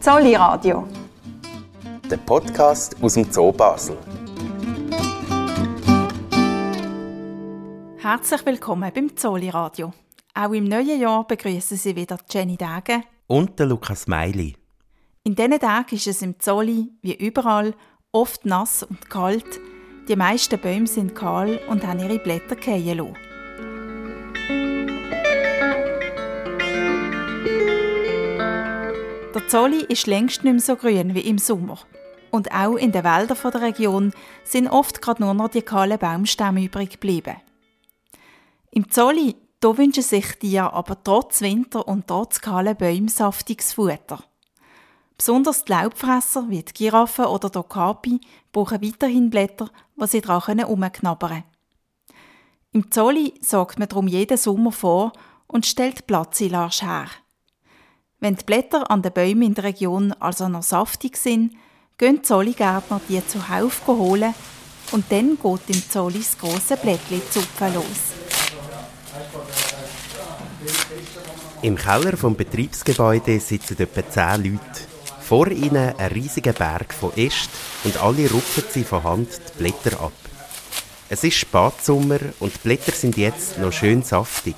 Zolli Radio. Der Podcast aus dem Zoo Basel. Herzlich willkommen beim Zolli Radio. Auch im neuen Jahr begrüßen Sie wieder Jenny Dage und der Lukas Meili. In diesen Tagen ist es im Zolli, wie überall, oft nass und kalt. Die meisten Bäume sind kahl und haben ihre Blätter fallen lassen. Zolli ist längst nicht mehr so grün wie im Sommer. Und auch in den Wäldern der Region sind oft gerade nur noch die kahlen Baumstämme übrig geblieben. Im Zolli wünschen sich die aber trotz Winter und trotz kahlen Bäumen saftiges Futter. Besonders die Laubfresser wie die Giraffen oder die Okapi brauchen weiterhin Blätter, die sie daran herumknabbern können. Im Zolli sorgt man darum jeden Sommer vor und stellt Platzsilage her. Wenn die Blätter an den Bäumen in der Region also noch saftig sind, gehen die Zolligärtner die zuhauf holen und dann geht im Zolli das grosse Blättli zupfen los. Im Keller vom Betriebsgebäude sitzen etwa zehn Leute. Vor ihnen ein riesiger Berg von Ästen und alle rupfen sie von Hand die Blätter ab. Es ist Spatsommer und die Blätter sind jetzt noch schön saftig.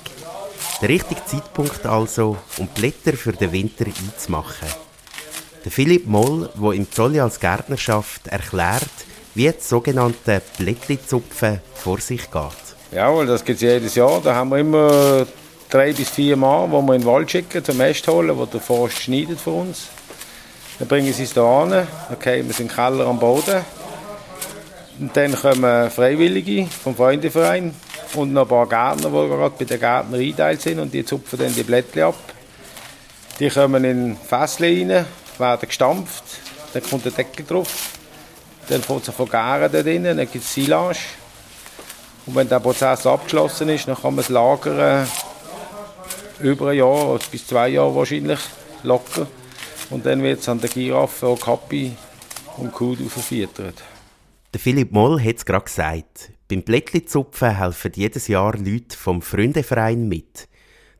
Der richtige Zeitpunkt also, um Blätter für den Winter einzumachen. Der Philipp Moll, der im Zolli als Gärtner schafft, erklärt, wie das sogenannte Blättli-Zupfen vor sich geht. Ja, das gibt es jedes Jahr. Da haben wir immer drei bis vier Mal, wo wir in den Wald schicken, zum Äst holen, wo der Forst schneidet für uns. Dann bringen sie es hier an, dann wir sind im Keller am Boden. Und dann kommen Freiwillige vom Freundeverein und noch ein paar Gärtner, die gerade bei den Gärtnern eingeteilt sind und die zupfen dann die Blätter ab. Die kommen in Fässchen rein, werden gestampft, dann kommt der Deckel drauf, dann fängt es von Gären da drin, dann gibt es Silage. Und wenn der Prozess abgeschlossen ist, dann kann man es lagern, über ein Jahr, bis zwei Jahre wahrscheinlich, locker. Und dann wird es an der Giraffe, Kappi und Kuh verfüttert. Der Philipp Moll hat es gerade gesagt. Beim Blättli-Zupfen helfen jedes Jahr Leute vom Freundeverein mit.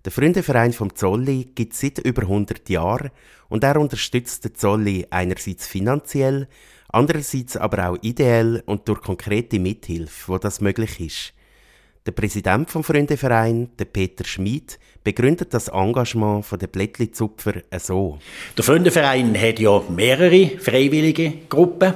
Der Freundeverein vom Zolli gibt es seit über 100 Jahren und er unterstützt den Zolli einerseits finanziell, andererseits aber auch ideell und durch konkrete Mithilfe, wo das möglich ist. Der Präsident vom Freundeverein, der Peter Schmid, begründet das Engagement der Blättli-Zupfer so. Der Freundeverein hat ja mehrere freiwillige Gruppen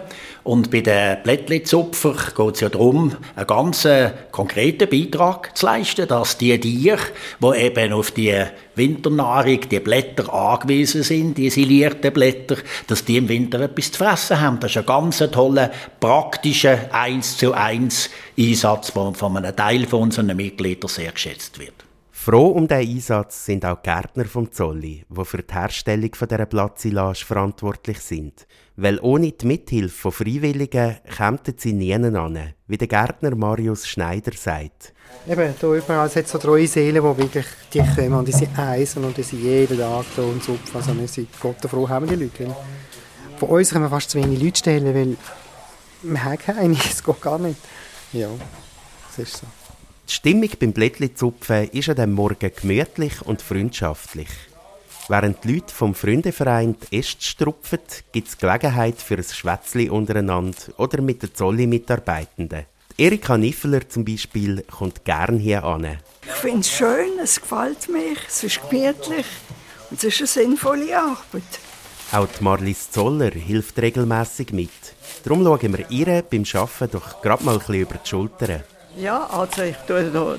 und bei den Blättli-Zupfer geht es ja darum, einen ganz äh, konkreten Beitrag zu leisten, dass die Tiere, die eben auf die Winternahrung, die Blätter angewiesen sind, die isolierten Blätter, dass die im Winter etwas zu fressen haben. Das ist ein ganz toller, praktischer 1 zu 1 Einsatz, der von einem Teil von unseren Mitgliedern sehr geschätzt wird. Froh um diesen Einsatz sind auch die Gärtner vom Zolli, die für die Herstellung dieser Blattsilage verantwortlich sind. Weil ohne die Mithilfe von Freiwilligen kämen sie nie an, wie der Gärtner Marius Schneider sagt. Eben, hier überall hat so treue Seelen, die wirklich die kommen und die sind eisen und die sind jeden Tag da und super. Also wir sind Gott froh haben die Leute. Von uns können wir fast zu wenig Leute stellen, weil wir haben keine, es geht gar nicht. Ja, das ist so. Die Stimmung beim Blättli-Zupfen ist an diesem Morgen gemütlich und freundschaftlich. Während die Leute vom Freundeverein die Äste strupfen, gibt es Gelegenheit für ein Schwätzli untereinander oder mit den Zolli-Mitarbeitenden. Erika Niffeler zum Beispiel kommt gern hier an. Ich finde es schön, es gefällt mir, es ist gemütlich und es ist eine sinnvolle Arbeit. Auch die Marlies Zoller hilft regelmäßig mit. Darum schauen wir ihr beim Arbeiten doch gerade mal ein bisschen über die Schulter. Ja, also ich tue noch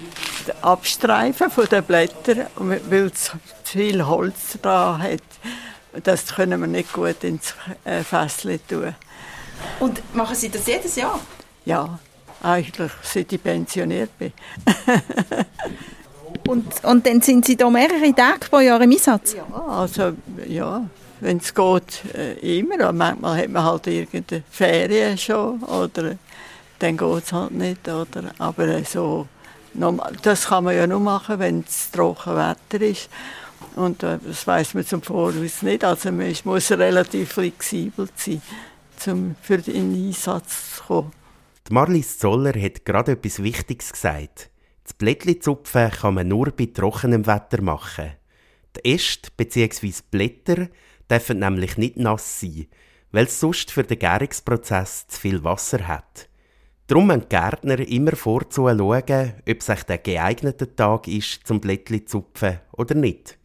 abstreifen von den Blättern, weil es viel Holz dran hat. Das können wir nicht gut ins äh, Fässchen tun. Und machen Sie das jedes Jahr? Ja, eigentlich seit ich pensioniert bin. und, und dann sind Sie da mehrere Tage pro Jahr im Einsatz? Ja, also ja, wenn es geht, äh, immer. manchmal hat man halt irgendeine Ferien schon oder dann geht es halt nicht. Oder? Aber so, das kann man ja nur machen, wenn es trocken Wetter ist. Und äh, das weiß man zum Voraus nicht. Also man muss relativ flexibel sein, um für den Einsatz zu kommen. Die Marlies Zoller hat gerade etwas Wichtiges gesagt. Das Blättli-Zupfen kann man nur bei trockenem Wetter machen. Die Äste bzw. Blätter dürfen nämlich nicht nass sein, weil es sonst für den Gärungsprozess zu viel Wasser hat. Darum müssen die Gärtner immer vorzuschauen, ob es der geeignete Tag ist, zum Blättli zu zupfen oder nicht.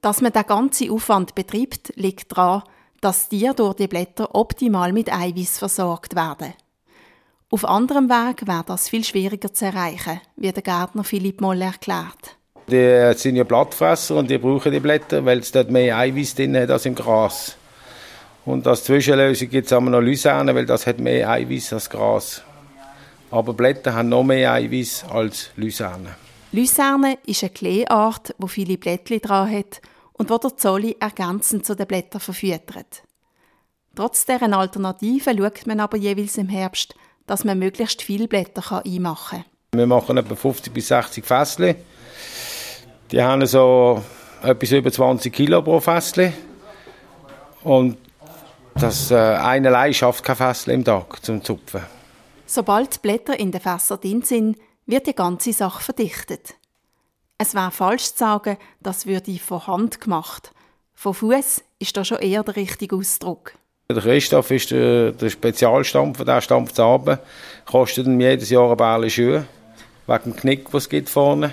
Dass man den ganzen Aufwand betreibt, liegt daran, dass Tiere durch die Blätter optimal mit Eiweiß versorgt werden. Auf anderem Weg wäre das viel schwieriger zu erreichen, wie der Gärtner Philipp Moll erklärt. Die sind ja Blattfresser und die brauchen die Blätter, weil es dort mehr Eiweiß drin hat als im Gras. Und als Zwischenlösung gibt es auch noch Lyserne, weil das hat mehr Eiweiß als Gras. Aber Blätter haben noch mehr Eiweiß als Lyserne. Lyserne ist eine Kleeart, wo viele Blättchen dran hat und wo der Zolli ergänzend zu den Blättern verfüttert. Trotz deren Alternativen schaut man aber jeweils im Herbst, dass man möglichst viele Blätter einmachen kann. Wir machen etwa 50 bis 60 Fässchen. Die haben so etwas über 20 Kilo pro Fässchen. Und das äh, eine allein schafft kein Fässchen im Tag zum Zupfen. Sobald die Blätter in den Fässern drin sind, wird die ganze Sache verdichtet. Es wäre falsch zu sagen, das würde von Hand gemacht. Von Fuß ist da schon eher der richtige Ausdruck. Der Christoph ist der, der Spezialstampfer, der stampft es kostet ihm jedes Jahr ein Bärli Schuhe, wegen dem Knick, was es gibt vorne.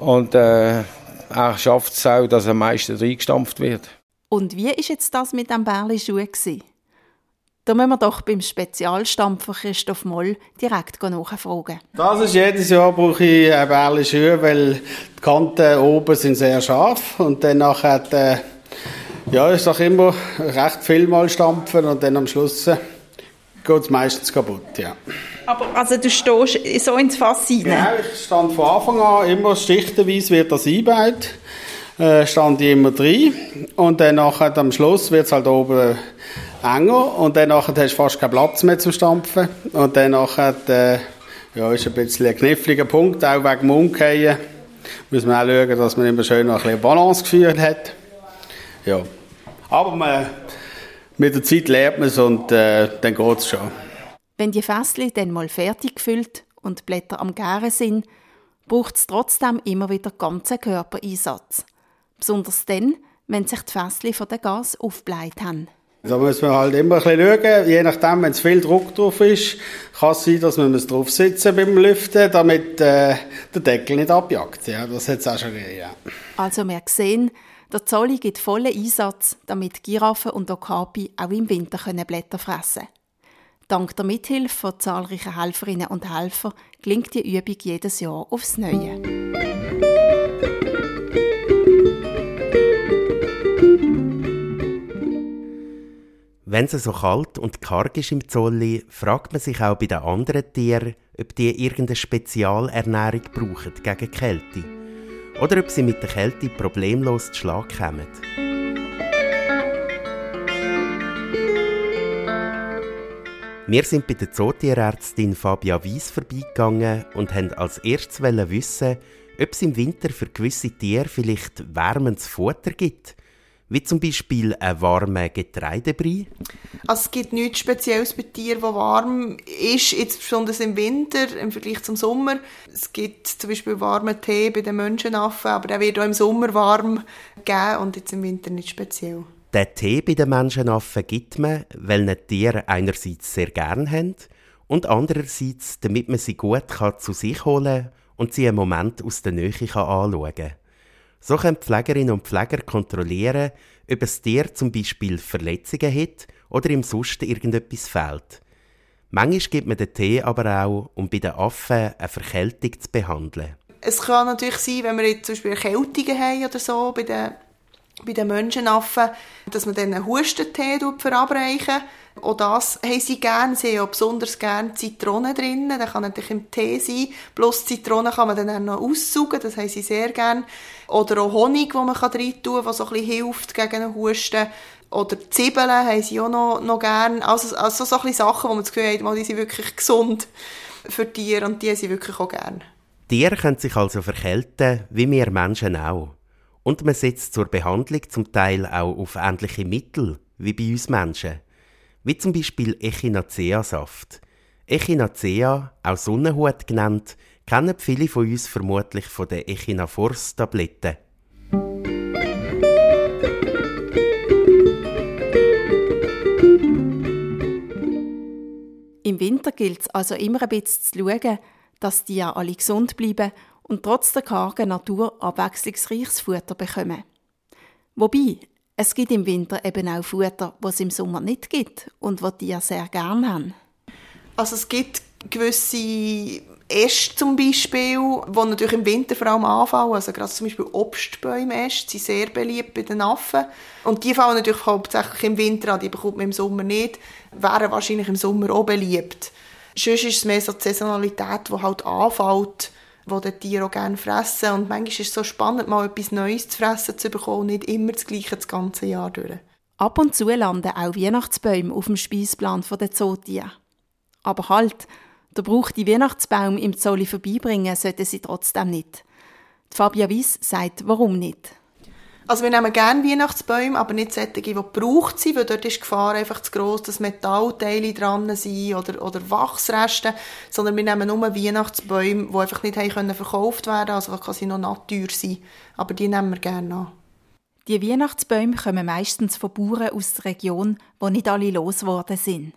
Und äh, er schafft es auch, dass am meisten reingestampft wird. Und wie ist jetzt das mit dem Bärli Schuhe Da müssen wir doch beim Spezialstampfer Christoph Moll direkt nachfragen. Das ist jedes Jahr brauche ich ein Bärli Schuhe, weil die Kanten oben sind sehr scharf und dann nachher äh, ja, ich sage immer, recht viel mal stampfen und dann am Schluss äh, geht es meistens kaputt, ja. Aber also du stehst so ins Fass rein? Ja, ich stand von Anfang an immer schichtenweise wird das eingebaut. Äh, stand ich immer drin und dann nachher am Schluss wird es halt oben enger und dann nachher hast du fast keinen Platz mehr zum Stampfen und dann nachher äh, ja, ist ein bisschen ein kniffliger Punkt, auch wegen dem Umkehren. Muss man auch schauen, dass man immer schön noch ein bisschen Balance geführt hat. Ja. Aber man, mit der Zeit lernt man es und äh, dann geht es schon. Wenn die Fässchen dann mal fertig gefüllt und die Blätter am Gären sind, braucht es trotzdem immer wieder ganzen Körpereinsatz. Besonders dann, wenn sich die Fässchen von den Gas aufbleibt haben. Da muss man halt immer ein bisschen schauen. Je nachdem, wenn es viel Druck drauf ist, kann es sein, dass man drauf sitzen beim Lüften, damit äh, der Deckel nicht abjagt. Ja, das hat es auch schon gegeben, ja. Also wir sehen, der Zolli gibt vollen Einsatz, damit Giraffen und Okapi auch im Winter Blätter fressen können. Dank der Mithilfe von zahlreichen Helferinnen und Helfern gelingt die Übung jedes Jahr aufs Neue. Wenn es so kalt und karg ist im Zolli, fragt man sich auch bei den anderen Tieren, ob die irgendeine Spezialernährung brauchen gegen Kälte oder ob sie mit der Kälte problemlos zu Schlag kommen. Wir sind bei der Zootierärztin Fabia Wies vorbeigegangen und haben als erstes wissen, ob es im Winter für gewisse Tiere vielleicht wärmendes Futter gibt wie zum Beispiel ein warmer Getreidebrei? Also es gibt nichts Spezielles bei Tieren, das warm ist, jetzt besonders im Winter im Vergleich zum Sommer. Es gibt zum Beispiel warmen Tee bei den Menschenaffen, aber der wird auch im Sommer warm gegeben und jetzt im Winter nicht speziell. Den Tee bei den Menschenaffen gibt man, weil die Tiere einerseits sehr gern haben und andererseits, damit man sie gut kann zu sich holen und sie einen Moment aus der Nähe anschauen kann. So können Pflegerinnen und Pfleger kontrollieren, ob ein Tier zum Beispiel Verletzungen hat oder ihm sonst irgendetwas fehlt. Manchmal gibt man den Tee aber auch, um bei den Affen eine Verkältung zu behandeln. Es kann natürlich sein, wenn wir jetzt zum Beispiel Erkältungen haben oder so bei den, bei den Menschenaffen, dass man dann einen Hustentee verabreichen auch das haben sie gerne. Sie haben auch besonders gerne Zitrone drin. Das kann natürlich im Tee sein. Plus Zitrone kann man dann auch noch aussaugen. Das haben sie sehr gerne. Oder auch Honig, den man rein tun kann, der so ein bisschen hilft gegen den Husten. Oder Zwiebeln haben sie auch noch, noch gerne. Also, also so ein bisschen Sachen, wo man das Gefühl hat, die sind wirklich gesund für Tiere und die haben sie wirklich auch gerne. Tiere können sich also verkälten, wie wir Menschen auch. Und man setzt zur Behandlung zum Teil auch auf ähnliche Mittel wie bei uns Menschen wie zum Beispiel Echinacea-Saft. Echinacea, auch Sonnenhut genannt, kennen viele von uns vermutlich von den Echinafors-Tabletten. Im Winter gilt es also immer ein bisschen zu schauen, dass die ja alle gesund bleiben und trotz der kargen Natur abwechslungsreiches Futter bekommen. Wobei, es gibt im Winter eben auch Futter, was es im Sommer nicht gibt und was die sehr gerne haben. Also es gibt gewisse Äste zum Beispiel, die natürlich im Winter vor allem anfallen. Also gerade zum Beispiel Obstbäume-Äste sind sehr beliebt bei den Affen. Und die fallen natürlich hauptsächlich im Winter an, die bekommt man im Sommer nicht. Wären wahrscheinlich im Sommer auch beliebt. Sonst ist es mehr so die Saisonalität, die halt anfällt, die die Tiere auch gerne fressen. Und manchmal ist es so spannend, mal etwas Neues zu fressen zu bekommen, nicht immer das Gleiche das ganze Jahr durch. Ab und zu landen auch Weihnachtsbäume auf dem Speisplan der Zootiere. Aber halt, der Brauch die Weihnachtsbaum im Zolli vorbeibringen sollten sie trotzdem nicht. Die Fabia Weiss sagt, warum nicht. Also wir nehmen gerne Weihnachtsbäume, aber nicht solche, die gebraucht sind, weil dort ist die Gefahr einfach zu gross, dass Metallteile dran sind oder, oder Wachsreste, sondern wir nehmen nur Weihnachtsbäume, die einfach nicht können verkauft werden also die quasi noch natteuer sind. Aber die nehmen wir gerne an. Die Weihnachtsbäume kommen meistens von Bauern aus der Region, wo nicht alle losgeworden sind.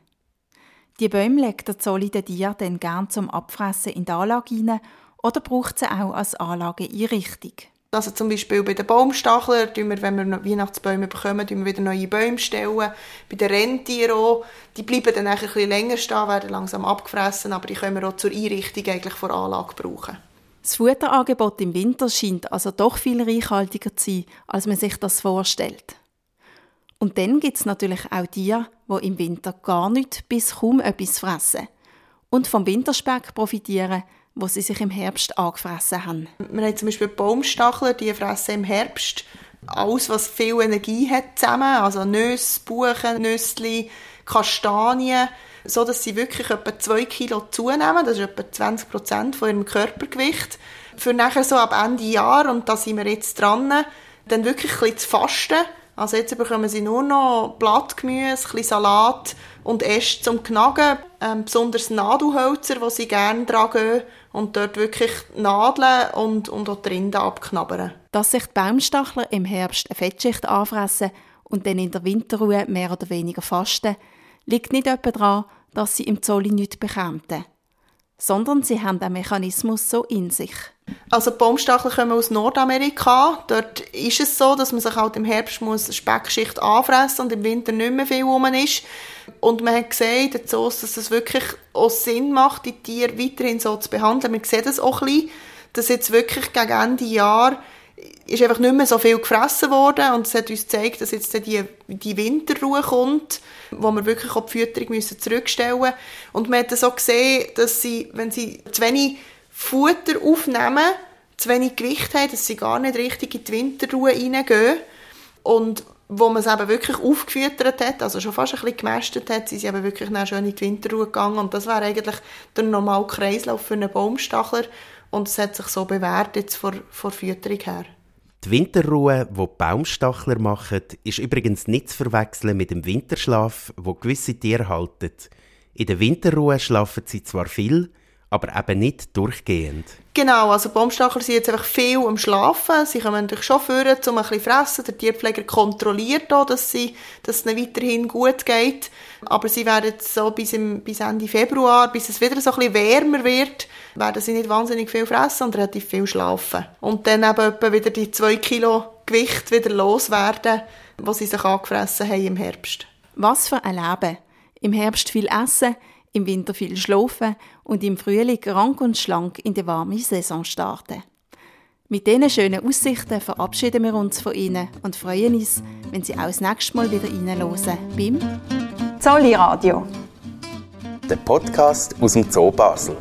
Die Bäume legt der Zolli den Tier dann gern zum Abfressen in die Anlage rein oder braucht sie auch als Anlageeinrichtung. Also zum Beispiel bei den Baumstacheln, wir, wenn wir Weihnachtsbäume bekommen, wir wieder neue Bäume stellen. Bei den Rentieren auch, die bleiben dann ein bisschen länger stehen, werden langsam abgefressen, aber die können wir auch zur Einrichtung eigentlich vor Anlage brauchen. Das Futterangebot im Winter scheint also doch viel reichhaltiger zu sein, als man sich das vorstellt. Und dann gibt es natürlich auch Tiere, die im Winter gar nicht bis kaum etwas fressen und vom Winterspeck profitieren, wo sie sich im Herbst angefressen haben. Wir haben zum Beispiel Baumstachler, die fressen im Herbst alles, was viel Energie hat, zusammen. Also Nüsse, Buchen, Nüsse, Kastanien, so dass sie wirklich etwa 2 Kilo zunehmen. Das ist etwa 20 Prozent von ihrem Körpergewicht. Für nachher so ab Ende Jahr, und da sind wir jetzt dran, dann wirklich ein bisschen zu fasten. Also jetzt bekommen sie nur noch Blattgemüse, ein bisschen Salat und Äste zum Knagen. Ähm, besonders Nadelhölzer, die sie gerne tragen und dort wirklich Nadeln und, und auch die Rinde abknabbern. Dass sich die Baumstachler im Herbst eine Fettschicht anfressen und dann in der Winterruhe mehr oder weniger fasten, liegt nicht etwa daran, dass sie im Zolli nichts bekämen, sondern sie haben den Mechanismus so in sich. Also Baumstachel kommen aus Nordamerika. Dort ist es so, dass man sich halt im Herbst muss Speckschicht anfressen und im Winter nicht mehr viel rum ist. Und man hat gesehen, dass es wirklich auch Sinn macht, die Tiere weiterhin so zu behandeln. Man sieht das auch ein bisschen, dass jetzt wirklich gegen Ende Jahr ist einfach nicht mehr so viel gefressen worden und es hat uns gezeigt, dass jetzt die, die Winterruhe kommt, wo wir wirklich auch die Fütterung müssen zurückstellen müssen. Und man hat das auch gesehen, dass sie, wenn sie zu wenig Futter aufnehmen, zu wenig Gewicht haben, dass sie gar nicht richtig in die Winterruhe reingehen. Und wo man es eben wirklich aufgefüttert hat, also schon fast ein bisschen gemästet hat, sind sie eben wirklich schön in die Winterruhe gegangen. Und das wäre eigentlich der normale Kreislauf für einen Baumstachler. Und es hat sich so bewährt jetzt vor, vor Fütterung her. Die Winterruhe, die die Baumstachler machen, ist übrigens nicht zu verwechseln mit dem Winterschlaf, wo gewisse Tiere halten. In der Winterruhe schlafen sie zwar viel, aber eben nicht durchgehend. Genau, also Baumstachler sind jetzt einfach viel am Schlafen. Sie kommen natürlich schon führen, um ein bisschen fressen. Der Tierpfleger kontrolliert auch, dass, sie, dass es ihnen weiterhin gut geht. Aber sie werden so bis, im, bis Ende Februar, bis es wieder so ein bisschen wärmer wird, werden sie nicht wahnsinnig viel fressen und relativ viel schlafen. Und dann eben etwa wieder die zwei Kilo Gewicht wieder loswerden, was sie sich angefressen haben im Herbst. Was für ein Leben. Im Herbst viel essen, im Winter viel schlafen und im Frühling rank und schlank in die warme Saison starten. Mit diesen schönen Aussichten verabschieden wir uns von Ihnen und freuen uns, wenn Sie auch das nächste Mal wieder reinhören beim Zolli Radio. Der Podcast aus dem Zoo Basel.